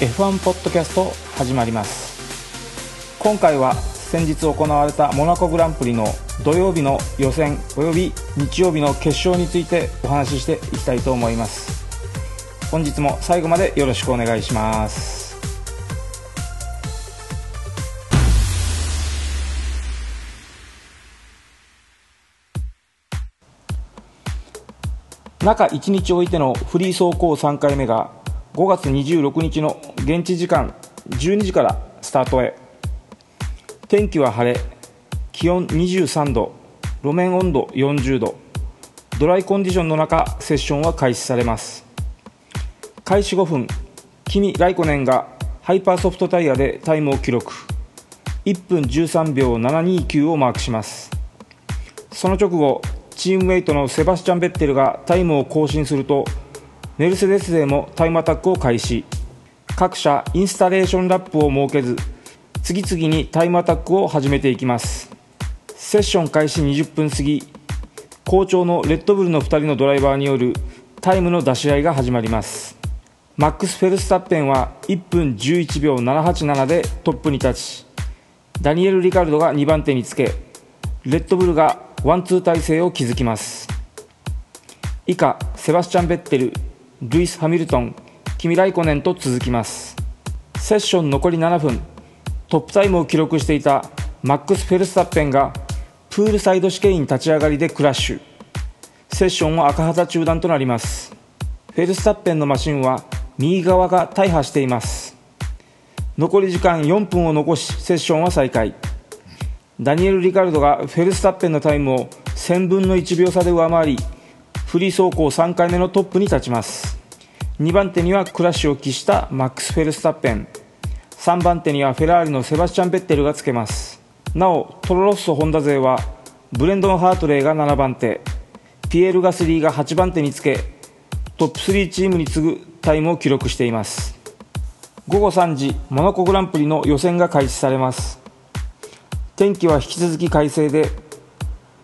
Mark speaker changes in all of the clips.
Speaker 1: F1 ポッドキャスト始まります。今回は先日行われたモナコグランプリの土曜日の予選および日曜日の決勝についてお話ししていきたいと思います。本日も最後までよろしくお願いします。中1日置いてのフリー走行3回目が5月26日の現地時間12時からスタートへ。天気は晴れ気温23度路面温度40度。ドライコンディションの中セッションは開始されます。開始5分キミ・ライコネンがハイパーソフトタイヤでタイムを記録。1分13秒729をマークします。その直後チームメイトのセバスチャン・ベッテルがタイムを更新するとメルセデス勢もタイムアタックを開始。各社インスタレーションラップを設けず次々にタイムアタックを始めていきます。セッション開始20分過ぎ好調のレッドブルの2人のドライバーによるタイムの出し合いが始まります。マックス・フェルスタッペンは1分11秒787でトップに立ちダニエル・リカルドが2番手につけレッドブルがワンツー体制を築きます。以下セバスチャン・ベッテルルイス・ハミルトンキミ・ライコネンと続きます。セッション残り7分。トップタイムを記録していたマックス・フェルスタッペンがプールサイドシケイン立ち上がりでクラッシュ。セッションは赤旗中断となります。フェルスタッペンのマシンは右側が大破しています。残り時間4分を残しセッションは再開。ダニエル・リカルドがフェルスタッペンのタイムを1000分の1秒差で上回りフリー走行3回目のトップに立ちます。2番手にはクラッシュを喫したマックス・フェルスタッペン。3番手にはフェラーリのセバスチャン・ベッテルがつけます。なおトロロッソホンダ勢はブレンドン・ハートレーが7番手。ピエール・ガスリーが8番手につけトップ3チームに次ぐタイムを記録しています。午後3時モナコグランプリの予選が開始されます。天気は引き続き快晴で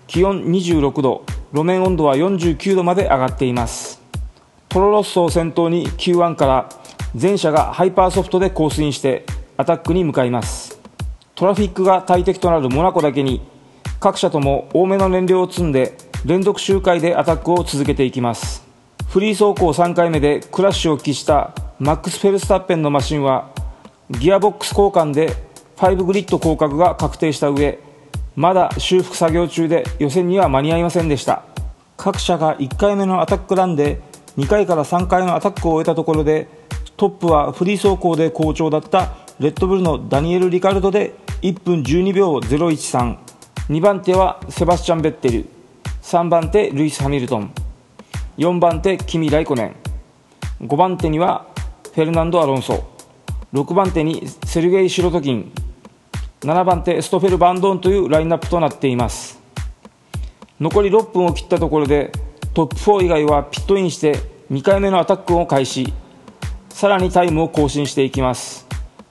Speaker 1: 気温26度路面温度は49度まで上がっています。トロロッソを先頭に Q1 から全車がハイパーソフトでコースインしてアタックに向かいます。トラフィックが大敵となるモナコだけに各社とも多めの燃料を積んで連続周回でアタックを続けていきます。フリー走行3回目でクラッシュを喫したマックス・フェルスタッペンのマシンはギアボックス交換で5グリッド降格が確定した上まだ修復作業中で予選には間に合いませんでした。各社が1回目のアタックランで2回から3回のアタックを終えたところでトップはフリー走行で好調だったレッドブルのダニエル・リカルドで1分12秒013 2番手はセバスチャン・ベッテル。3番手ルイス・ハミルトン。4番手キミ・ライコネン。5番手にはフェルナンド・アロンソ。6番手にセルゲイ・シロトキン。7番手ストフェル・バンドーンというラインナップとなっています。残り6分を切ったところでトップ4以外はピットインして2回目のアタックを開始。さらにタイムを更新していきます。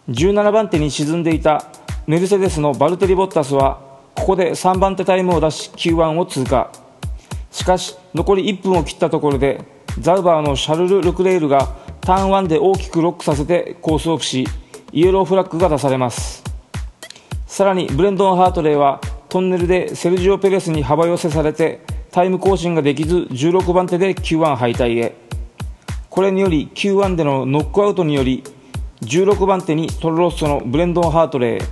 Speaker 1: 17番手に沈んでいたメルセデスのバルテリ・ボッタスはここで3番手タイムを出し Q1 を通過。しかし残り1分を切ったところでザウバーのシャルル・ルクレールがターン1で大きくロックさせてコースオフしイエローフラッグが出されます。さらにブレンドン・ハートレーはトンネルでセルジオ・ペレスに幅寄せされてタイム更新ができず16番手で Q1 敗退へ。これにより Q1 でのノックアウトにより16番手にトロロッソのブレンドン・ハートレー。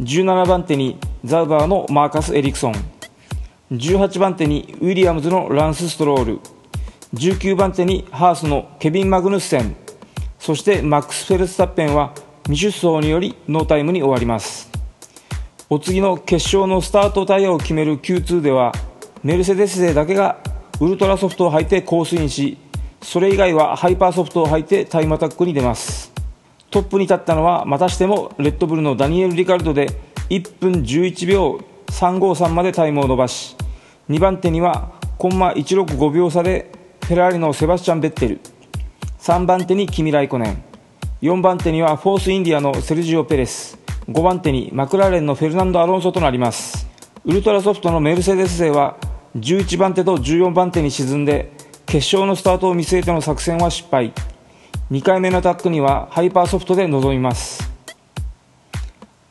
Speaker 1: 17番手にザウバーのマーカス・エリクソン。18番手にウィリアムズのランス・ストロール。19番手にハースのケビン・マグヌッセン。そしてマックス・フェルスタッペンは未出走によりノータイムに終わります。お次の決勝のスタートタイヤを決める Q2 ではメルセデス勢だけがウルトラソフトを履いてコースインしそれ以外はハイパーソフトを履いてタイムアタックに出ます。トップに立ったのはまたしてもレッドブルのダニエル・リカルドで1分11秒353までタイムを伸ばし2番手にはコンマ165秒差でフェラーリのセバスチャン・ベッテル。3番手にキミ・ライコネン。4番手にはフォースインディアのセルジオ・ペレス。5番手にマクラーレンのフェルナンド・アロンソとなります。ウルトラソフトのメルセデス勢は11番手と14番手に沈んで決勝のスタートを見据えての作戦は失敗。2回目のアタックにはハイパーソフトで臨みます。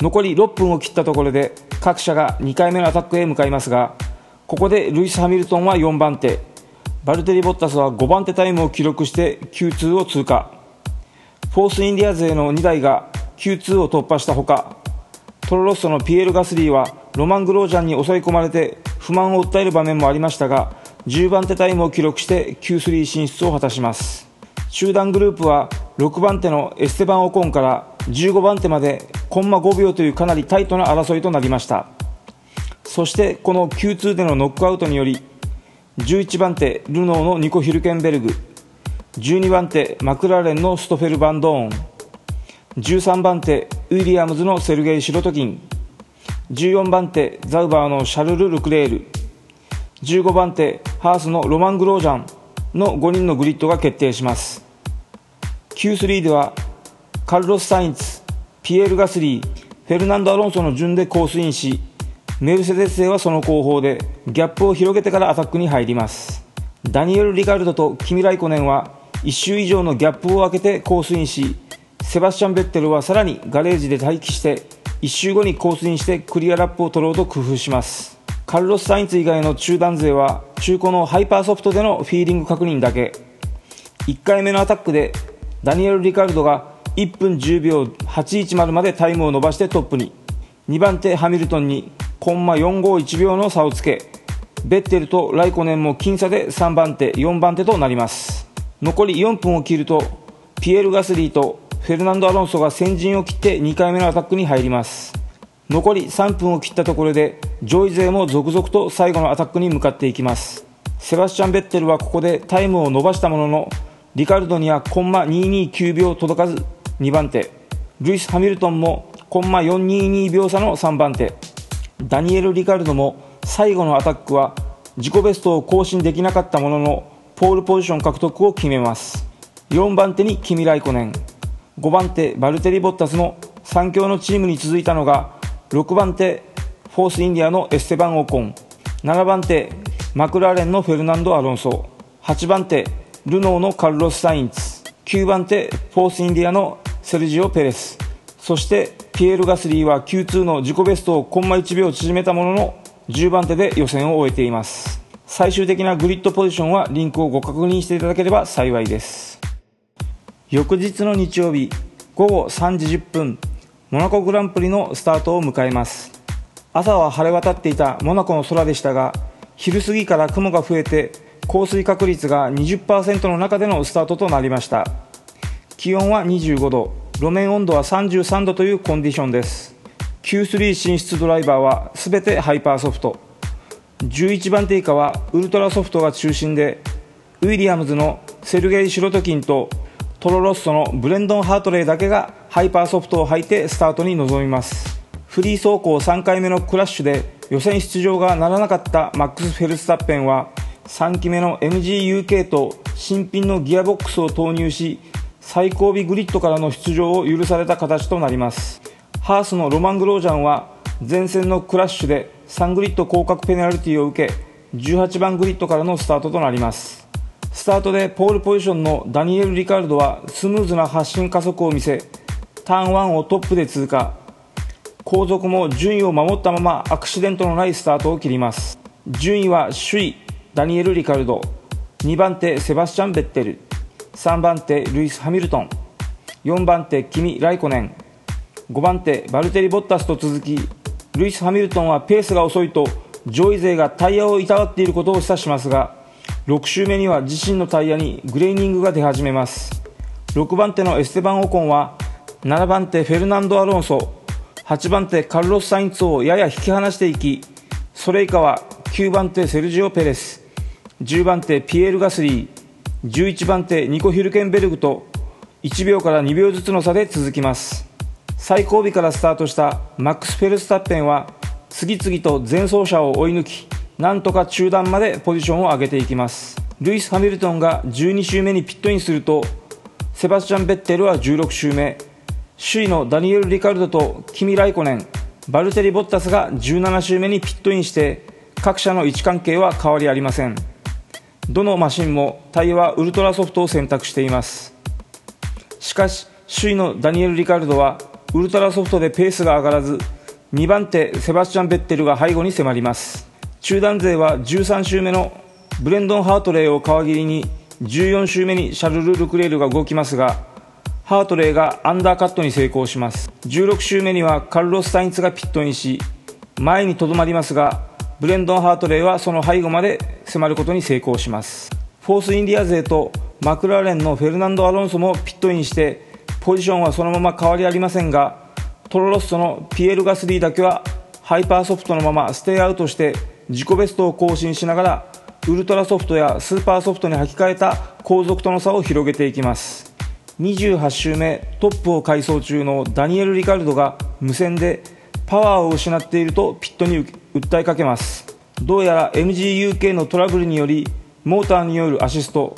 Speaker 1: 残り6分を切ったところで各車が2回目のアタックへ向かいますがここでルイス・ハミルトンは4番手。バルテリ・ボッタスは5番手タイムを記録して Q2 を通過。フォースインディア勢の2台が Q2 を突破したほかトロロッソのピエール・ガスリーはロマン・グロージャンに襲い込まれて不満を訴える場面もありましたが10番手タイムを記録して Q3 進出を果たします。集団グループは6番手のエステバン・オコンから15番手までコンマ5秒というかなりタイトな争いとなりました。そしてこの Q2 でのノックアウトにより11番手ルノーのニコ・ヒルケンベルグ12番手マクラーレンのストフェル・バンドーン13番手ウィリアムズのセルゲイ・シロトキン。14番手ザウバーのシャルル・ルクレール。15番手ハースのロマン・グロージャンの5人のグリッドが決定します。Q3 ではカルロス・サインツピエール・ガスリーフェルナンド・アロンソの順でコースインしメルセデス勢はその後方でギャップを広げてからアタックに入ります。ダニエル・リカルドとキミ・ライコネンは1周以上のギャップを空けてコースインしセバスチャン・ベッテルはさらにガレージで待機して1周後にコースインしてクリアラップを取ろうと工夫します。カルロス・サインツ以外の中団勢は中古のハイパーソフトでのフィーリング確認だけ。1回目のアタックでダニエル・リカルドが1分10秒810までタイムを伸ばしてトップに。2番手ハミルトンにコンマ451秒の差をつけ。ベッテルとライコネンも僅差で3番手4番手となります。残り4分を切るとピエール・ガスリーとフェルナンド・アロンソが先陣を切って2回目のアタックに入ります。残り3分を切ったところで上位勢も続々と最後のアタックに向かっていきます。セバスチャン・ベッテルはここでタイムを伸ばしたもののリカルドにはコンマ229秒届かず2番手。ルイス・ハミルトンもコンマ422秒差の3番手。ダニエル・リカルドも最後のアタックは自己ベストを更新できなかったもののポールポジション獲得を決めます。4番手にキミ・ライコネン。5番手バルテリ・ボッタスの3強のチームに続いたのが6番手フォースインディアのエステバン・オコン7番手マクラーレンのフェルナンド・アロンソ8番手ルノーのカルロス・サインツ9番手フォースインディアのセルジオ・ペレスそしてピエール・ガスリーは Q2 の自己ベストをコンマ1秒縮めたものの10番手で予選を終えています。最終的なグリッドポジションはリンクをご確認していただければ幸いです。翌日の日曜日午後3時10分モナコグランプリのスタートを迎えます。朝は晴れ渡っていたモナコの空でしたが昼過ぎから雲が増えて降水確率が20%の中でのスタートとなりました。気温は25度路面温度は33度というコンディションです。Q3 進出ドライバーは全てハイパーソフト。11番手以下はウルトラソフトが中心でウィリアムズのセルゲイ・シロトキンとトロロッソのブレンドン・ハートレイだけがハイパーソフトを履いてスタートに臨みます。フリー走行3回目のクラッシュで予選出場がならなかったマックス・フェルスタッペンは3基目の MGUK と新品のギアボックスを投入し最後尾グリッドからの出場を許された形となります。ハースのロマン・グロージャンは前戦のクラッシュで3グリッド降格ペナルティを受け18番グリッドからのスタートとなります。スタートでポールポジションのダニエル・リカルドはスムーズな発進加速を見せターン1をトップで通過。後続も順位を守ったままアクシデントのないスタートを切ります。順位は首位ダニエル・リカルド。2番手セバスチャン・ベッテル。3番手ルイス・ハミルトン。4番手キミ・ライコネン。5番手バルテリ・ボッタスと続きルイス・ハミルトンはペースが遅いと上位勢がタイヤをいたわっていることを示唆しますが6周目には自身のタイヤにグレーニングが出始めます。6番手のエステバン・オコンは7番手フェルナンド・アロンソ8番手カルロス・サインツをやや引き離していきそれ以下は9番手セルジオ・ペレス10番手ピエール・ガスリー11番手ニコ・ヒルケンベルグと1秒から2秒ずつの差で続きます。最後尾からスタートしたマックス・フェルスタッペンは次々と前走者を追い抜きなんとか中段までポジションを上げていきます。ルイス・ハミルトンが12周目にピットインするとセバスチャン・ベッテルは16周目。首位のダニエル・リカルドとキミ・ライコネン。バルテリ・ボッタスが17周目にピットインして各社の位置関係は変わりありません。どのマシンもタイヤはウルトラソフトを選択しています。しかし首位のダニエル・リカルドはウルトラソフトでペースが上がらず2番手セバスチャン・ベッテルが背後に迫ります。中団勢は13周目のブレンドン・ハートレイを皮切りに14周目にシャルル・ルクレールが動きますがハートレイがアンダーカットに成功します。16周目にはカルロス・サインツがピットインし前にとどまりますがブレンドン・ハートレイはその背後まで迫ることに成功します。フォースインディア勢とマクラーレンのフェルナンド・アロンソもピットインしてポジションはそのまま変わりありませんがトロロッソのピエール・ガスリーだけはハイパーソフトのままステイアウトして自己ベストを更新しながらウルトラソフトやスーパーソフトに履き替えた後続との差を広げていきます。28周目トップを快走中のダニエル・リカルドが無線でパワーを失っているとピットに訴えかけます。どうやら MGUK のトラブルによりモーターによるアシスト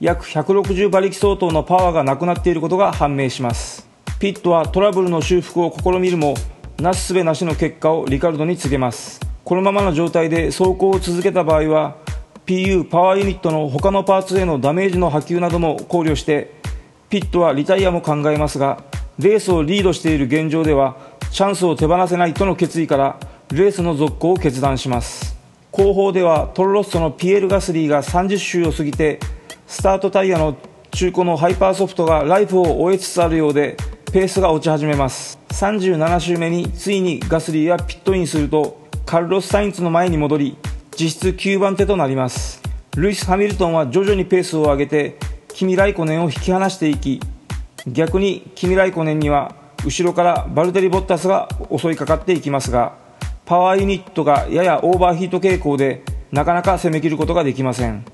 Speaker 1: 約160馬力相当のパワーがなくなっていることが判明します。ピットはトラブルの修復を試みるもなすすべなしの結果をリカルドに告げます。このままの状態で走行を続けた場合は PU パワーユニットの他のパーツへのダメージの波及なども考慮してピットはリタイアも考えますがレースをリードしている現状ではチャンスを手放せないとの決意からレースの続行を決断します。後方ではトロロッソのピエール・ガスリーが30周を過ぎてスタートタイヤの中古のハイパーソフトがライフを終えつつあるようでペースが落ち始めます。37周目についにガスリーはピットインするとカルロス・サインツの前に戻り実質9番手となります。ルイス・ハミルトンは徐々にペースを上げてキミ・ライコネンを引き離していき逆にキミ・ライコネンには後ろからバルテリ・ボッタスが襲いかかっていきますがパワーユニットがややオーバーヒート傾向でなかなか攻めきることができません。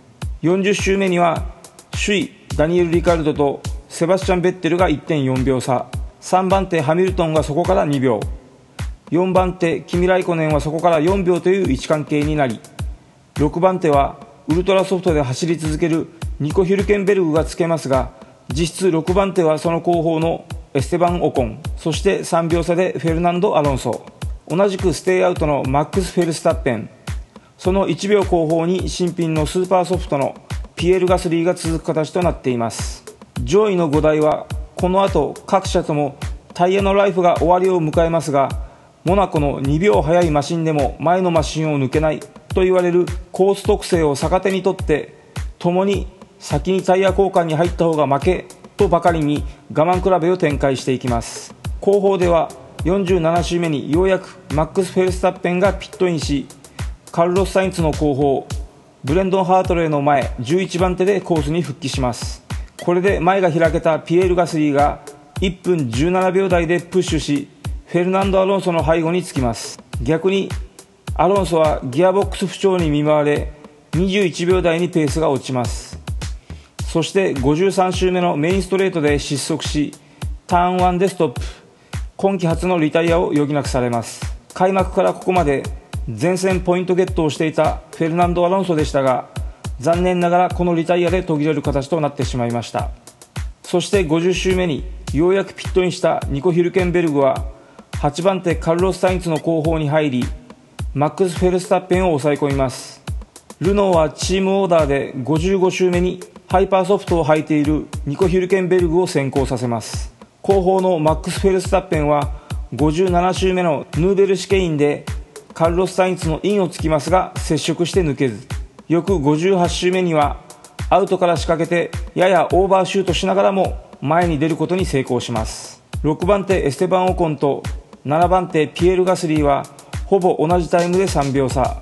Speaker 1: 40周目には首位ダニエル・リカルドとセバスチャン・ベッテルが1.4秒差。3番手ハミルトンがそこから2秒。4番手キミ・ライコネンはそこから4秒という位置関係になり6番手はウルトラソフトで走り続けるニコ・ヒュルケンベルグがつけますが実質6番手はその後方のエステバン・オコンそして3秒差でフェルナンド・アロンソ。同じくステイアウトのマックス・フェルスタッペン。その1秒後方に新品のスーパーソフトのピエール・ガスリーが続く形となっています。上位の5台はこの後各社ともタイヤのライフが終わりを迎えますがモナコの2秒速いマシンでも前のマシンを抜けないと言われるコース特性を逆手にとって共に先にタイヤ交換に入った方が負けとばかりに我慢比べを展開していきます。後方では47周目にようやくマックス・フェルスタッペンがピットインしカルロス・サインツの後方ブレンドン・ハートレーの前11番手でコースに復帰します。これで前が開けたピエール・ガスリーが1分17秒台でプッシュしフェルナンド・アロンソの背後につきます。逆にアロンソはギアボックス不調に見舞われ21秒台にペースが落ちます。そして53周目のメインストレートで失速しターン1でストップ。今季初のリタイアを余儀なくされます。開幕からここまで前線ポイントゲットをしていたフェルナンド・アロンソでしたが残念ながらこのリタイアで途切れる形となってしまいました。そして50周目にようやくピットインしたニコ・ヒルケンベルグは8番手カルロス・サインツの後方に入りマックス・フェルスタッペンを抑え込みます。ルノーはチームオーダーで55周目にハイパーソフトを履いているニコ・ヒルケンベルグを先行させます。後方のマックス・フェルスタッペンは57周目のヌーベルシケインでカルロス・サインツのインをつきますが接触して抜けず翌58周目にはアウトから仕掛けてややオーバーシュートしながらも前に出ることに成功します。6番手エステバン・オコンと7番手ピエール・ガスリーはほぼ同じタイムで3秒差。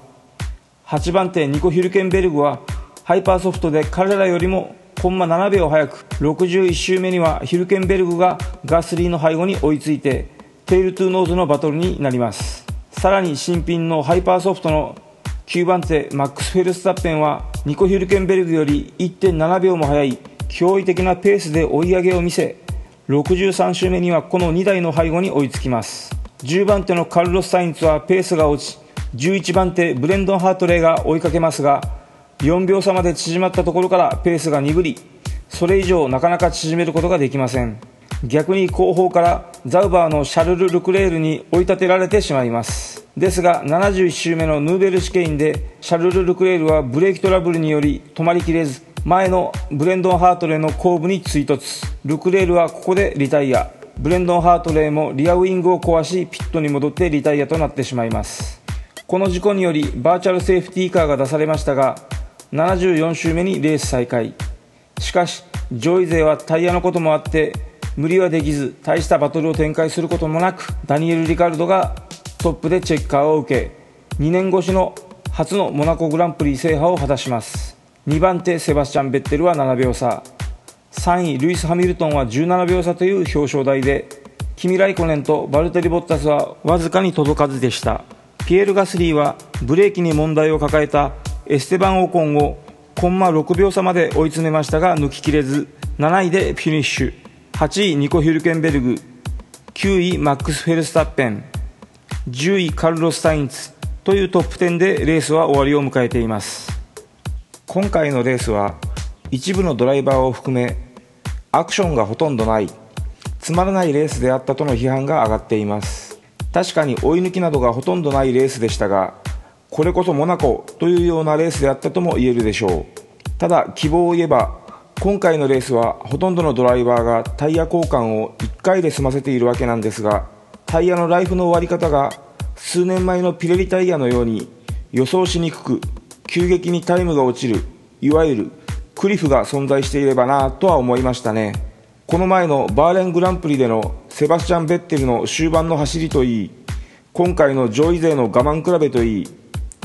Speaker 1: 8番手ニコ・ヒルケンベルグはハイパーソフトで彼らよりもコンマ7秒早く61周目にはヒルケンベルグがガスリーの背後に追いついてテールトゥノーズのバトルになります。さらに新品のハイパーソフトの9番手マックス・フェルスタッペンはニコ・ヒルケンベルグより1.7秒も速い驚異的なペースで追い上げを見せ63周目にはこの2台の背後に追いつきます。10番手のカルロス・サインツはペースが落ち11番手ブレンドン・ハートレイが追いかけますが4秒差まで縮まったところからペースが鈍りそれ以上なかなか縮めることができません。逆に後方からザウバーのシャルル・ルクレールに追い立てられてしまいます。ですが71周目のヌーベル試験でシャルル・ルクレールはブレーキトラブルにより止まりきれず前のブレンドン・ハートレーの後部に追突。ルクレールはここでリタイア。ブレンドン・ハートレーもリアウィングを壊しピットに戻ってリタイアとなってしまいます。この事故によりバーチャルセーフティーカーが出されましたが74周目にレース再開。しかし上位勢はタイヤのこともあって無理はできず大したバトルを展開することもなくダニエル・リカルドがトップでチェッカーを受け2年越しの初のモナコグランプリ制覇を果たします。2番手セバスチャン・ベッテルは7秒差。3位ルイス・ハミルトンは17秒差という表彰台でキミ・ライコネンとバルテリ・ボッタスはわずかに届かずでした。ピエール・ガスリーはブレーキに問題を抱えたエステバン・オコンをコンマ6秒差まで追い詰めましたが抜ききれず7位でフィニッシュ。8位ニコ・ヒュルケンベルグ。9位マックス・フェルスタッペン。10位カルロス・サインツ。というトップ10でレースは終わりを迎えています。今回のレースは一部のドライバーを含めアクションがほとんどないつまらないレースであったとの批判が上がっています。確かに追い抜きなどがほとんどないレースでしたがこれこそモナコというようなレースであったとも言えるでしょう。ただ希望を言えば今回のレースはほとんどのドライバーがタイヤ交換を1回で済ませているわけなんですがタイヤのライフの終わり方が数年前のピレリタイヤのように予想しにくく急激にタイムが落ちるいわゆるクリフが存在していればなとは思いましたね。この前のバーレングランプリでのセバスチャン・ベッテルの終盤の走りといい今回の上位勢の我慢比べといい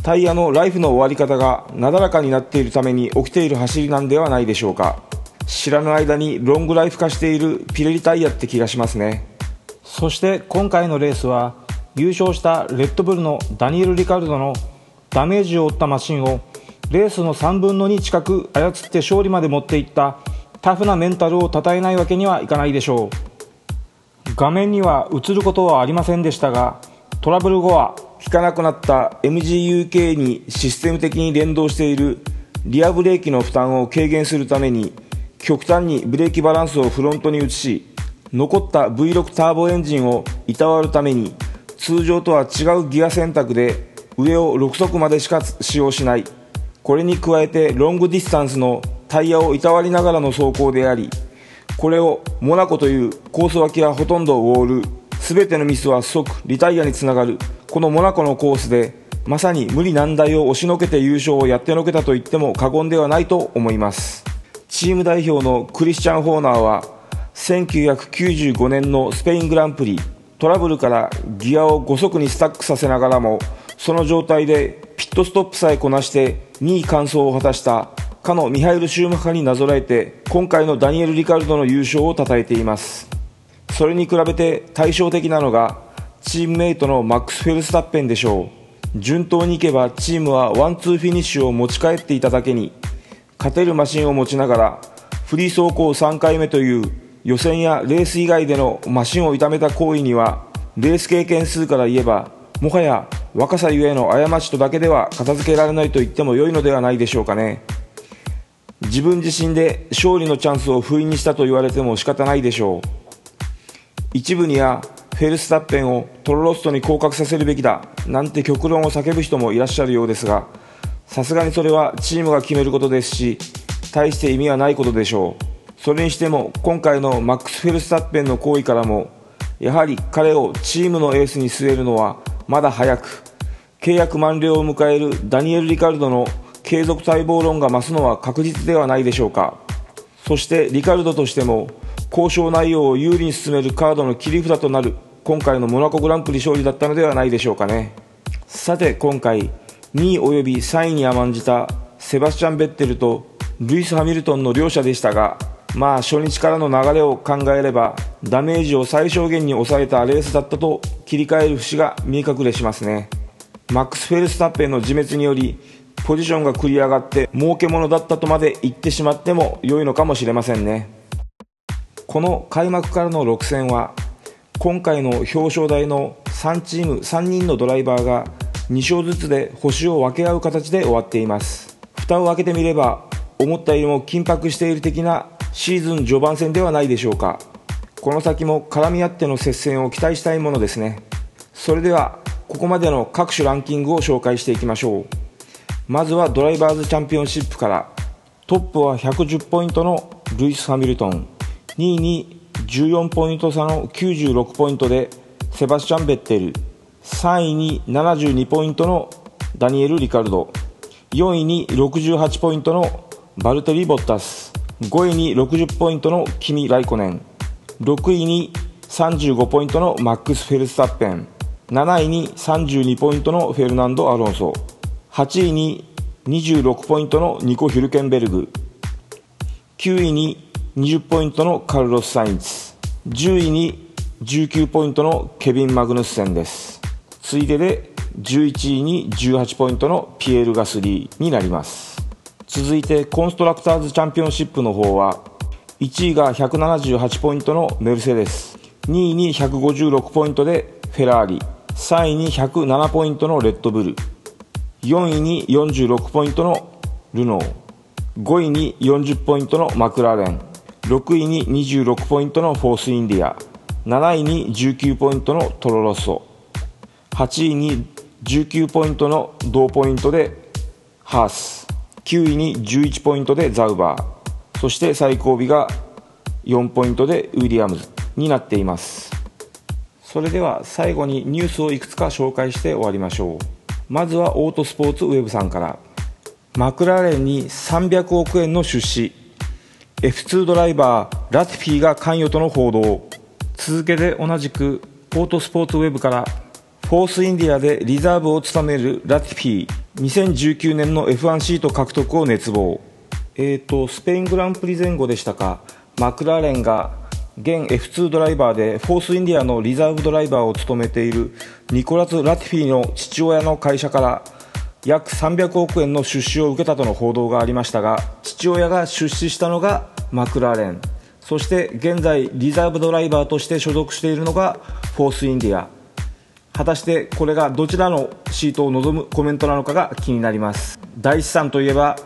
Speaker 1: タイヤのライフの終わり方がなだらかになっているために起きている走りなんではないでしょうか。知らぬ間にロングライフ化しているピレリタイヤって気がしますね。そして今回のレースは優勝したレッドブルのダニエル・リカルドのダメージを負ったマシンをレースの3分の2近く操って勝利まで持っていったタフなメンタルを称えないわけにはいかないでしょう。画面には映ることはありませんでしたがトラブル後は効かなくなった MGUK にシステム的に連動しているリアブレーキの負担を軽減するために極端にブレーキバランスをフロントに移し残った V6 ターボエンジンをいたわるために通常とは違うギア選択で上を6速までしか使用しない。これに加えてロングディスタンスのタイヤをいたわりながらの走行でありこれをモナコというコース脇はほとんどウォール全てのミスは即リタイアにつながる。このモナコのコースでまさに無理難題を押しのけて優勝をやってのけたと言っても過言ではないと思います。チーム代表のクリスチャン・ホーナーは1995年のスペイングランプリトラブルからギアを5速にスタックさせながらもその状態でピットストップさえこなして2位完走を果たしたかのミハエル・シューマッハになぞらえて今回のダニエル・リカルドの優勝を称えています。それに比べて対照的なのがチームメイトのマックス・フェルスタッペンでしょう。順当にいけばチームはワンツーフィニッシュを持ち帰っていただけに勝てるマシンを持ちながらフリー走行3回目という予選やレース以外でのマシンを痛めた行為にはレース経験数から言えばもはや若さゆえの過ちとだけでは片付けられないと言っても良いのではないでしょうかね。自分自身で勝利のチャンスを封印にしたと言われても仕方ないでしょう。一部にはフェルスタッペンをトロロストに降格させるべきだなんて極論を叫ぶ人もいらっしゃるようですがさすがにそれはチームが決めることですし大して意味はないことでしょう。それにしても今回のマックス・フェルスタッペンの行為からもやはり彼をチームのエースに据えるのはまだ早く契約満了を迎えるダニエル・リカルドの継続待望論が増すのは確実ではないでしょうか。そしてリカルドとしても交渉内容を有利に進めるカードの切り札となる今回のモナコグランプリ勝利だったのではないでしょうかね。さて今回2位および3位に甘んじたセバスチャン・ベッテルとルイス・ハミルトンの両者でしたがまあ初日からの流れを考えればダメージを最小限に抑えたレースだったと切り替える節が見え隠れしますね。マックス・フェルスタッペンの自滅によりポジションが繰り上がって儲けものだったとまで言ってしまっても良いのかもしれませんね。この開幕からの6戦は今回の表彰台の3チーム3人のドライバーが2勝ずつで星を分け合う形で終わっています。蓋を開けてみれば思ったよりも緊迫している的なシーズン序盤戦ではないでしょうか。この先も絡み合っての接戦を期待したいものですね。それではここまでの各種ランキングを紹介していきましょう。まずはドライバーズチャンピオンシップから。トップは110ポイントのルイス・ハミルトン。2位に14ポイント差の96ポイントでセバスチャン・ベッテル。3位に72ポイントのダニエル・リカルド。4位に68ポイントのバルテリ・ボッタス。5位に60ポイントのキミ・ライコネン。6位に35ポイントのマックス・フェルスタッペン。7位に32ポイントのフェルナンド・アロンソ。8位に26ポイントのニコ・ヒルケンベルグ。9位に20ポイントのカルロス・サインツ。10位に19ポイントのケビン・マグヌッセンです。ついでで11位に18ポイントのピエール・ガスリーになります。続いてコンストラクターズチャンピオンシップの方は1位が178ポイントのメルセデス2位に156ポイントでフェラーリ3位に107ポイントのレッドブル4位に46ポイントのルノー5位に40ポイントのマクラーレン6位に26ポイントのフォースインディア7位に19ポイントのトロロッソ8位に19ポイントの同ポイントでハース。9位に11ポイントでザウバー。そして最後尾が4ポイントでウィリアムズになっています。それでは最後にニュースをいくつか紹介して終わりましょう。まずはオートスポーツウェブさんから。マクラーレンに300億円の出資。F2 ドライバーラティフィーが関与との報道。続けて同じくオートスポーツウェブからフォースインディアでリザーブを務めるラティフィー。2019年の F1 シート獲得を熱望えーとスペイングランプリ前後でしたか。マクラーレンが現 F2 ドライバーでフォースインディアのリザーブドライバーを務めているニコラス・ラティフィーの父親の会社から約300億円の出資を受けたとの報道がありましたが父親が出資したのがマクラーレン。そして現在リザーブドライバーとして所属しているのがフォースインディア。果たしてこれがどちらのシートを望むコメントなのかが気になります。大資産といえば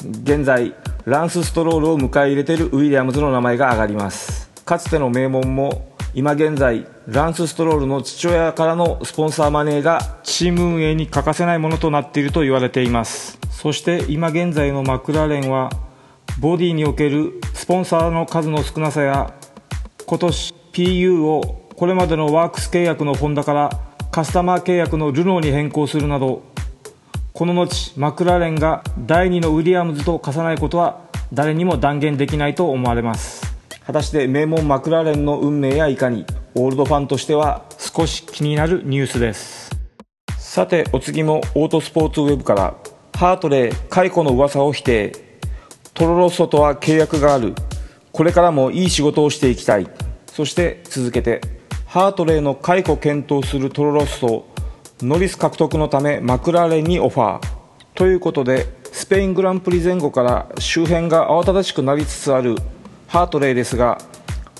Speaker 1: 現在ランス・ストロールを迎え入れているウィリアムズの名前が挙がります。かつての名門も今現在ランス・ストロールの父親からのスポンサーマネーがチーム運営に欠かせないものとなっていると言われています。そして今現在のマクラーレンはボディにおけるスポンサーの数の少なさや今年 PU をこれまでのワークス契約のホンダからカスタマー契約のルノーに変更するなどこの後マクラーレンが第2のウィリアムズと化さないことは誰にも断言できないと思われます。果たして名門マクラーレンの運命やいかにオールドファンとしては少し気になるニュースです。さてお次もオートスポーツウェブからハートレー解雇の噂を否定。トロロッソとは契約がある。これからもいい仕事をしていきたい。そして続けてハートレーの解雇検討するトロロッソノリス獲得のためマクラーレンにオファーということでスペイングランプリ前後から周辺が慌ただしくなりつつあるハートレイですが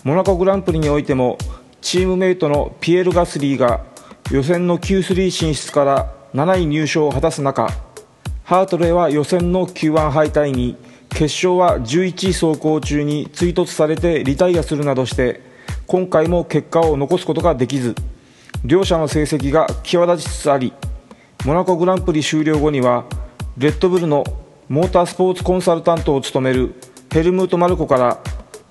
Speaker 1: モナコグランプリにおいてもチームメイトのピエール・ガスリーが予選の Q3 進出から7位入賞を果たす中ハートレイは予選の Q1 敗退に決勝は11位走行 中に追突されてリタイアするなどして今回も結果を残すことができず両者の成績が際立ちつつありモナコグランプリ終了後にはレッドブルのモータースポーツコンサルタントを務めるヘルムート・マルコから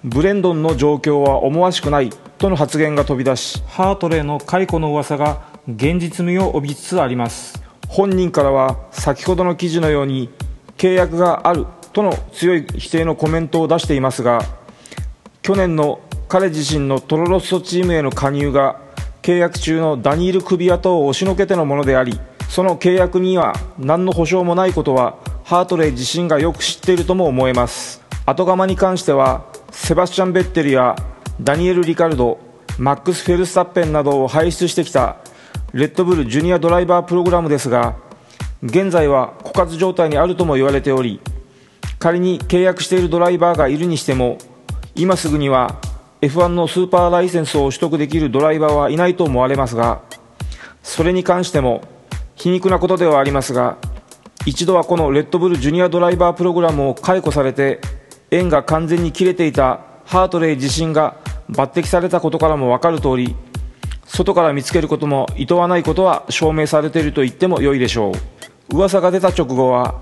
Speaker 1: ブレンドンの状況は思わしくないとの発言が飛び出しハートレーの解雇の噂が現実味を帯びつつあります。本人からは先ほどの記事のように契約があるとの強い否定のコメントを出していますが去年の彼自身のトロロッソチームへの加入が契約中のダニール・クビアとを押しのけてのものでありその契約には何の保証もないことはハートレイ自身がよく知っているとも思えます。後釜に関してはセバスチャン・ベッテルやダニエル・リカルドマックス・フェルスタッペンなどを輩出してきたレッドブルジュニアドライバープログラムですが現在は枯渇状態にあるとも言われており仮に契約しているドライバーがいるにしても今すぐには F1 のスーパーライセンスを取得できるドライバーはいないと思われますがそれに関しても皮肉なことではありますが一度はこのレッドブルジュニアドライバープログラムを解雇されて縁が完全に切れていたハートレイ自身が抜擢されたことからも分かる通り外から見つけることも厭わないことは証明されていると言っても良いでしょう。噂が出た直後は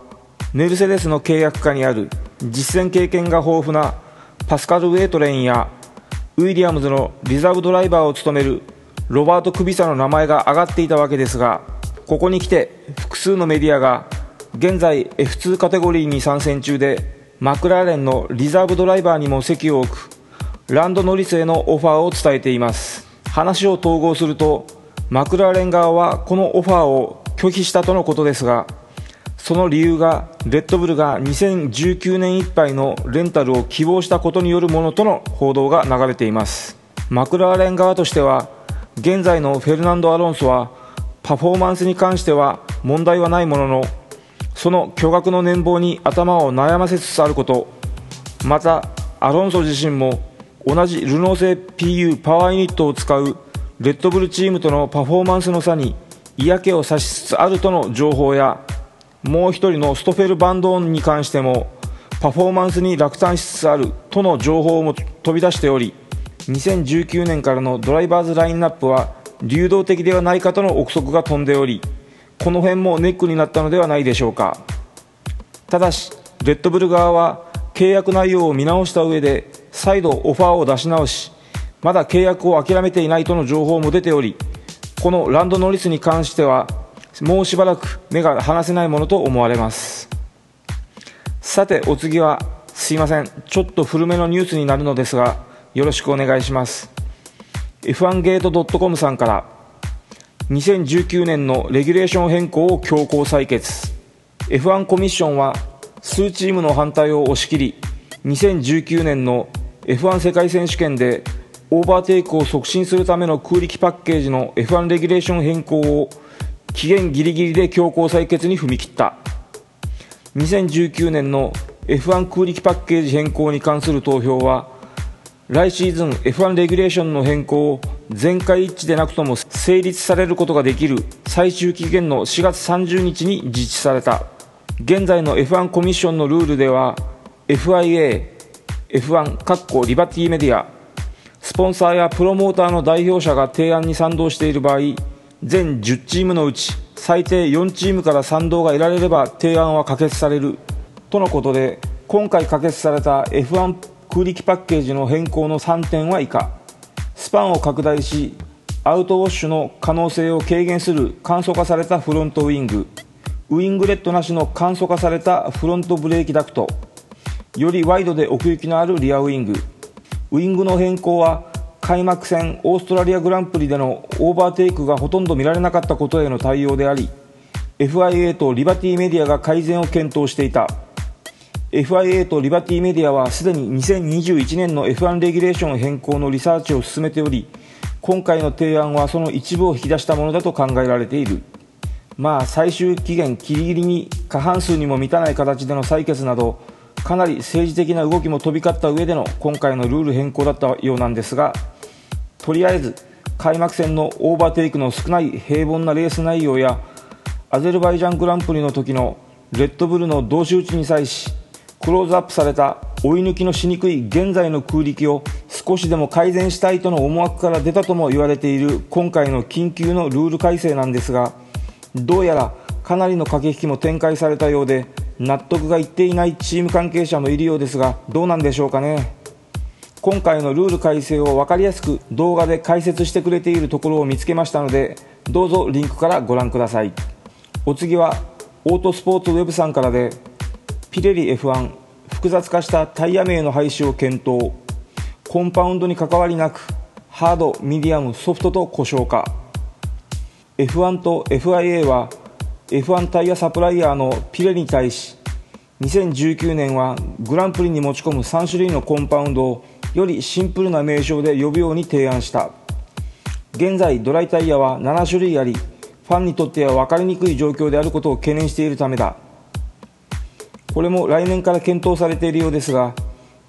Speaker 1: メルセデスの契約下にある実戦経験が豊富なパスカル・ウェイトレインやウィリアムズのリザーブドライバーを務めるロバート・クビサの名前が挙がっていたわけですがここに来て複数のメディアが現在 F2 カテゴリーに参戦中でマクラーレンのリザーブドライバーにも席を置くランド・ノリスへのオファーを伝えています。話を統合するとマクラーレン側はこのオファーを拒否したとのことですがその理由がレッドブルが2019年いっぱいのレンタルを希望したことによるものとの報道が流れています。マクラーレン側としては現在のフェルナンド・アロンソはパフォーマンスに関しては問題はないもののその巨額の年俸に頭を悩ませつつあること。またアロンソ自身も同じルノー製 PU パワーユニットを使うレッドブルチームとのパフォーマンスの差に嫌気をさしつつあるとの情報やもう一人のストフェル・バンドーンに関してもパフォーマンスに落胆しつつあるとの情報も飛び出しており2019年からのドライバーズラインナップは流動的ではないかとの憶測が飛んでおりこの辺もネックになったのではないでしょうか。ただしレッドブル側は契約内容を見直した上で再度オファーを出し直しまだ契約を諦めていないとの情報も出ておりこのランドノリスに関してはもうしばらく目が離せないものと思われます。さてお次はすいません。ちょっと古めのニュースになるのですがよろしくお願いします。F1 ゲート .com さんから2019年のレギュレーション変更を強行採決。F1 コミッションは数チームの反対を押し切り2019年の F1 世界選手権でオーバーテイクを促進するための空力パッケージの F1 レギュレーション変更を期限ギリギリで強行採決に踏み切った。2019年の F1 空力パッケージ変更に関する投票は来シーズン F1 レギュレーションの変更を全会一致でなくとも成立されることができる最終期限の4月30日に実施された。現在の F1 コミッションのルールでは FIA、F1 リバティメディアスポンサーやプロモーターの代表者が提案に賛同している場合全10チームのうち最低4チームから賛同が得られれば提案は可決される。とのことで今回可決された F1 空力パッケージの変更の3点は以下。スパンを拡大しアウトウォッシュの可能性を軽減する簡素化されたフロントウイング。ウイングレットなしの簡素化されたフロントブレーキダクト。よりワイドで奥行きのあるリアウイング。ウイングの変更は開幕戦オーストラリアグランプリでのオーバーテイクがほとんど見られなかったことへの対応であり FIA とリバティメディアが改善を検討していた。FIA とリバティメディアはすでに2021年の F1 レギュレーション変更のリサーチを進めており今回の提案はその一部を引き出したものだと考えられている。まあ最終期限ギリギリに過半数にも満たない形での採決などかなり政治的な動きも飛び交った上での今回のルール変更だったようなんですがとりあえず開幕戦のオーバーテイクの少ない平凡なレース内容やアゼルバイジャングランプリの時のレッドブルの同士打ちに際しクローズアップされた追い抜きのしにくい現在の空力を少しでも改善したいとの思惑から出たとも言われている今回の緊急のルール改正なんですがどうやらかなりの駆け引きも展開されたようで納得がいっていないチーム関係者もいるようですがどうなんでしょうかね。今回のルール改正を分かりやすく動画で解説してくれているところを見つけましたのでどうぞリンクからご覧ください。お次はオートスポーツウェブさんからでピレリ F1 複雑化したタイヤ名の廃止を検討。コンパウンドに関わりなくハード、ミディアム、ソフトと故障化。F1 と FIA は F1 タイヤサプライヤーのピレに対し2019年はグランプリに持ち込む3種類のコンパウンドをよりシンプルな名称で呼ぶように提案した。現在ドライタイヤは7種類ありファンにとっては分かりにくい状況であることを懸念しているためだ。これも来年から検討されているようですが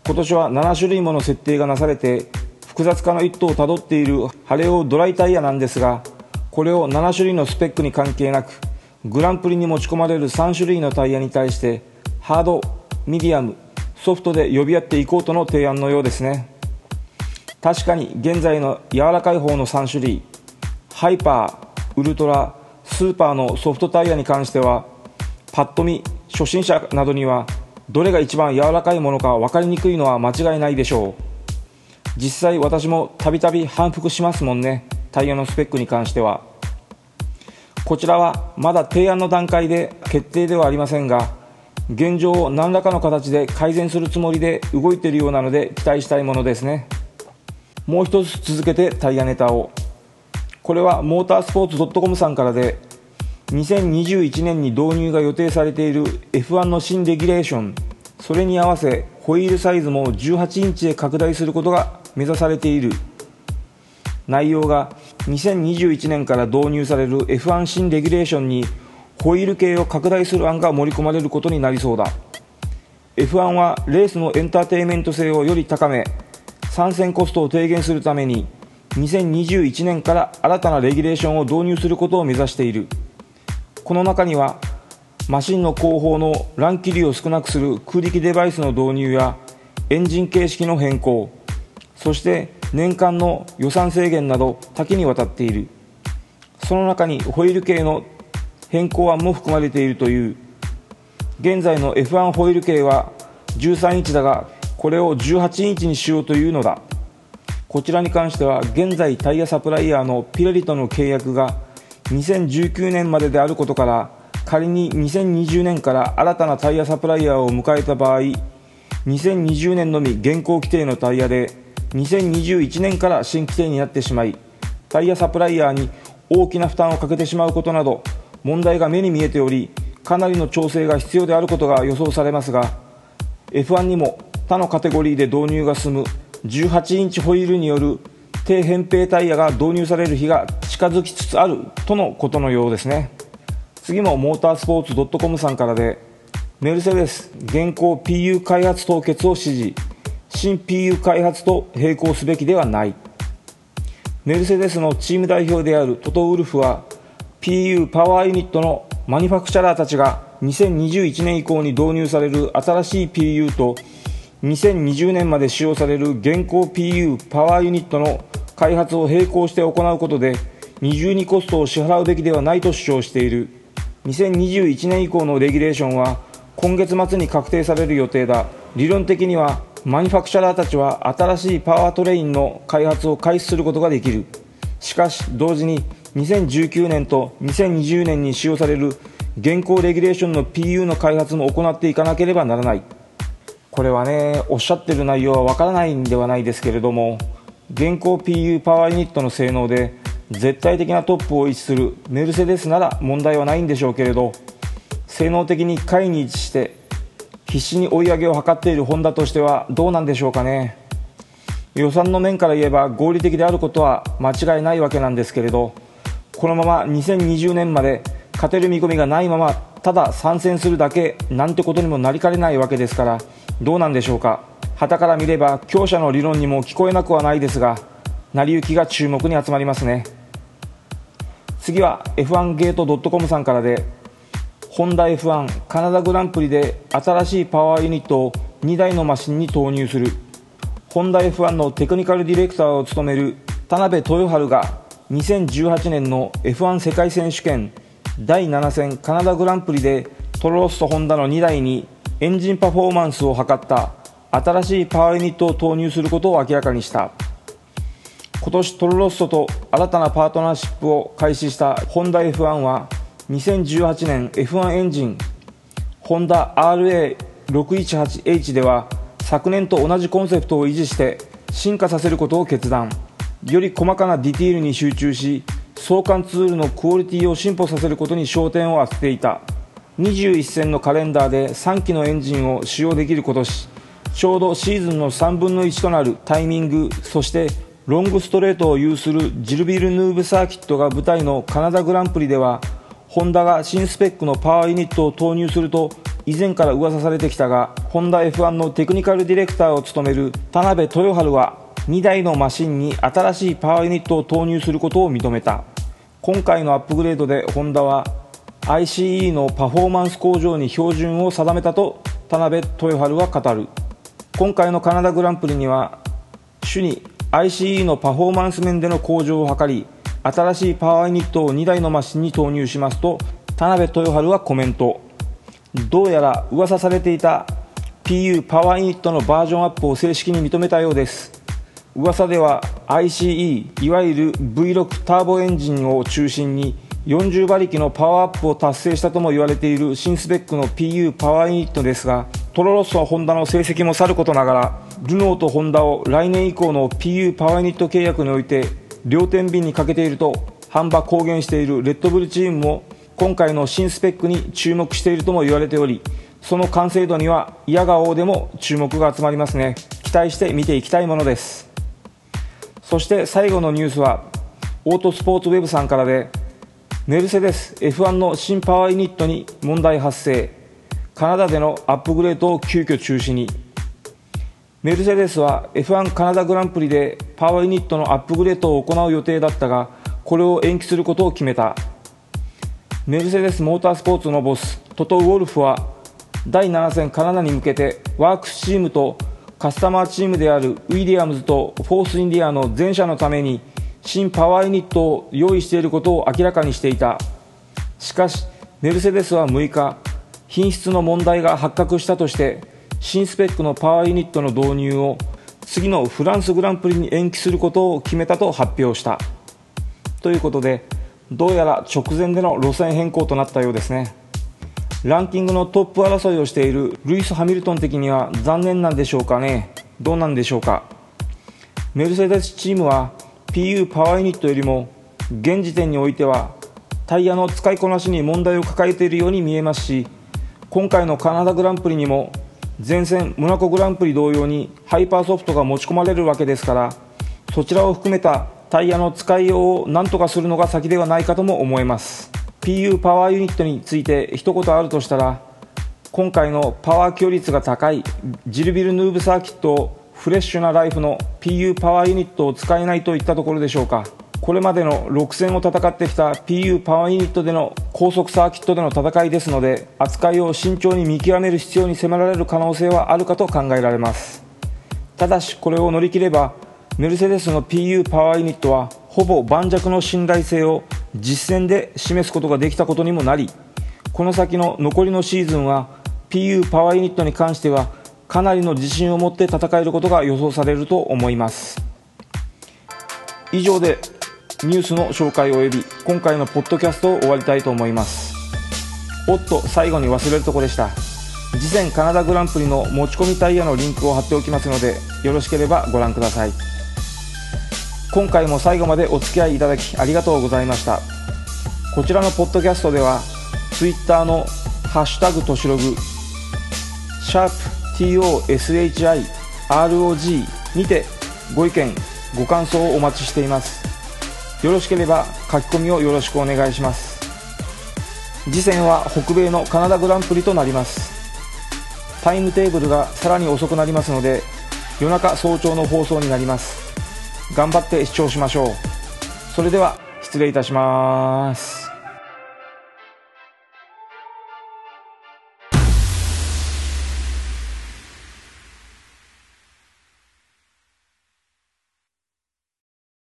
Speaker 1: 今年は7種類もの設定がなされて複雑化の一途をたどっている晴れ用ドライタイヤなんですがこれを7種類のスペックに関係なくグランプリに持ち込まれる3種類のタイヤに対してハード、ミディアム、ソフトで呼び合っていこうとの提案のようですね。確かに現在の柔らかい方の3種類ハイパー、ウルトラ、スーパーのソフトタイヤに関してはパッと見初心者などにはどれが一番柔らかいものか分かりにくいのは間違いないでしょう。実際私もたびたび反復しますもんねタイヤのスペックに関しては。こちらはまだ提案の段階で決定ではありませんが現状を何らかの形で改善するつもりで動いているようなので期待したいものですね。もう一つ続けてタイヤネタを。これはモータースポーツ .com さんからで2021年に導入が予定されている F1 の新レギュレーション。それに合わせホイールサイズも18インチへ拡大することが目指されている。内容が2021年から導入される F1 新レギュレーションにホイール系を拡大する案が盛り込まれることになりそうだ。F1 はレースのエンターテインメント性をより高め参戦コストを低減するために2021年から新たなレギュレーションを導入することを目指している。この中にはマシンの後方の乱気流を少なくする空力デバイスの導入やエンジン形式の変更そして年間の予算制限など多岐にわたっている。その中にホイール系の変更案も含まれているという。現在の F1 ホイール系は13インチだがこれを18インチにしようというのだ。こちらに関しては現在タイヤサプライヤーのピラリとの契約が2019年までであることから仮に2020年から新たなタイヤサプライヤーを迎えた場合2020年のみ現行規定のタイヤで2021年から新規定になってしまいタイヤサプライヤーに大きな負担をかけてしまうことなど問題が目に見えておりかなりの調整が必要であることが予想されますが F1 にも他のカテゴリーで導入が進む18インチホイールによる低扁平タイヤが導入される日が近づきつつあるとのことのようですね。次もモータースポーツ .com さんからでメルセデス現行 PU 開発凍結を指示新 PU 開発と並行すべきではない。メルセデスのチーム代表であるトト・ウルフは PU パワーユニットのマニファクチャラーたちが2021年以降に導入される新しい PU と2020年まで使用される現行 PU パワーユニットの開発を並行して行うことで二重にコストを支払うべきではないと主張している。2021年以降のレギュレーションは今月末に確定される予定だ。理論的にはマニファクチャラーたちは新しいパワートレインの開発を開始することができる。しかし同時に2019年と2020年に使用される現行レギュレーションの PU の開発も行っていかなければならない。これはねおっしゃってる内容はわからないんではないですけれども現行 PU パワーユニットの性能で絶対的なトップを位置するメルセデスなら問題はないんでしょうけれど性能的に下位に位置して必死に追い上げを図っているホンダとしてはどうなんでしょうかね。予算の面から言えば合理的であることは間違いないわけなんですけれどこのまま2020年まで勝てる見込みがないままただ参戦するだけなんてことにもなりかねないわけですからどうなんでしょうか。旗から見れば強者の理論にも聞こえなくはないですが成り行きが注目に集まりますね。次は F1 ゲート .com さんからでホンダ F1 カナダグランプリで新しいパワーユニットを2台のマシンに投入する。ホンダ F1 のテクニカルディレクターを務める田辺豊春が2018年の F1 世界選手権第7戦カナダグランプリでトロロッソホンダの2台にエンジンパフォーマンスを図った新しいパワーユニットを投入することを明らかにした。今年トロロッソと新たなパートナーシップを開始したホンダ F1 は2018年 F1 エンジンホンダ RA618H では昨年と同じコンセプトを維持して進化させることを決断。より細かなディティールに集中し相関ツールのクオリティを進歩させることに焦点を当てていた。21戦のカレンダーで3機のエンジンを使用できる今年ちょうどシーズンの3分の1となるタイミングそしてロングストレートを有するジルビルヌーブサーキットが舞台のカナダグランプリではホンダが新スペックのパワーユニットを投入すると以前から噂されてきたがホンダ F1 のテクニカルディレクターを務める田辺豊春は2台のマシンに新しいパワーユニットを投入することを認めた。今回のアップグレードでホンダは ICE のパフォーマンス向上に標準を定めたと田辺豊春は語る。今回のカナダグランプリには主に ICE のパフォーマンス面での向上を図り新しいパワーユニットを2台のマシンに投入しますと田辺豊春はコメント。どうやら噂されていた PU パワーユニットのバージョンアップを正式に認めたようです。噂では ICE いわゆる V6 ターボエンジンを中心に40馬力のパワーアップを達成したとも言われている新スペックの PU パワーユニットですがトロロッソホンダの成績もさることながらルノーとホンダを来年以降の PU パワーユニット契約において両天秤にかけていると販売公言しているレッドブルチームも今回の新スペックに注目しているとも言われておりその完成度には嫌顔でも注目が集まりますね。期待して見ていきたいものです。そして最後のニュースはオートスポーツウェブさんからでメルセデス F1 の新パワーユニットに問題発生。カナダでのアップグレードを急遽中止に。メルセデスは F1 カナダグランプリでパワーユニットのアップグレードを行う予定だったがこれを延期することを決めた。メルセデスモータースポーツのボストト・ウォルフは第7戦カナダに向けてワークスチームとカスタマーチームであるウィリアムズとフォースインディアの全社のために新パワーユニットを用意していることを明らかにしていた。しかしメルセデスは6日品質の問題が発覚したとして新スペックのパワーユニットの導入を次のフランスグランプリに延期することを決めたと発表した。ということでどうやら直前での路線変更となったようですね。ランキングのトップ争いをしているルイス・ハミルトン的には残念なんでしょうかね。どうなんでしょうか。メルセデスチームは PU パワーユニットよりも現時点においてはタイヤの使いこなしに問題を抱えているように見えますし今回のカナダグランプリにも前線モナコグランプリ同様にハイパーソフトが持ち込まれるわけですからそちらを含めたタイヤの使いようを何とかするのが先ではないかとも思えます。PU パワーユニットについて一言あるとしたら今回のパワー強率が高いジルビルヌーブサーキットをフレッシュなライフの PU パワーユニットを使えないといったところでしょうか。これまでの6戦を戦ってきた PU パワーユニットでの高速サーキットでの戦いですので扱いを慎重に見極める必要に迫られる可能性はあるかと考えられます。ただしこれを乗り切ればメルセデスの PU パワーユニットはほぼ盤石の信頼性を実戦で示すことができたことにもなりこの先の残りのシーズンは PU パワーユニットに関してはかなりの自信を持って戦えることが予想されると思います。以上でニュースの紹介及び今回のポッドキャストを終わりたいと思います。おっと最後に忘れるとこでした。次戦カナダグランプリの持ち込みタイヤのリンクを貼っておきますのでよろしければご覧ください。今回も最後までお付き合いいただきありがとうございました。こちらのポッドキャストでは Twitter の「ハッシュタグとしログ」シャープ TOSHIROG にてご意見ご感想をお待ちしています。よろしければ書き込みをよろしくお願いします。次戦は北米のカナダグランプリとなります。タイムテーブルがさらに遅くなりますので夜中早朝の放送になります。頑張って視聴しましょう。それでは失礼いたします。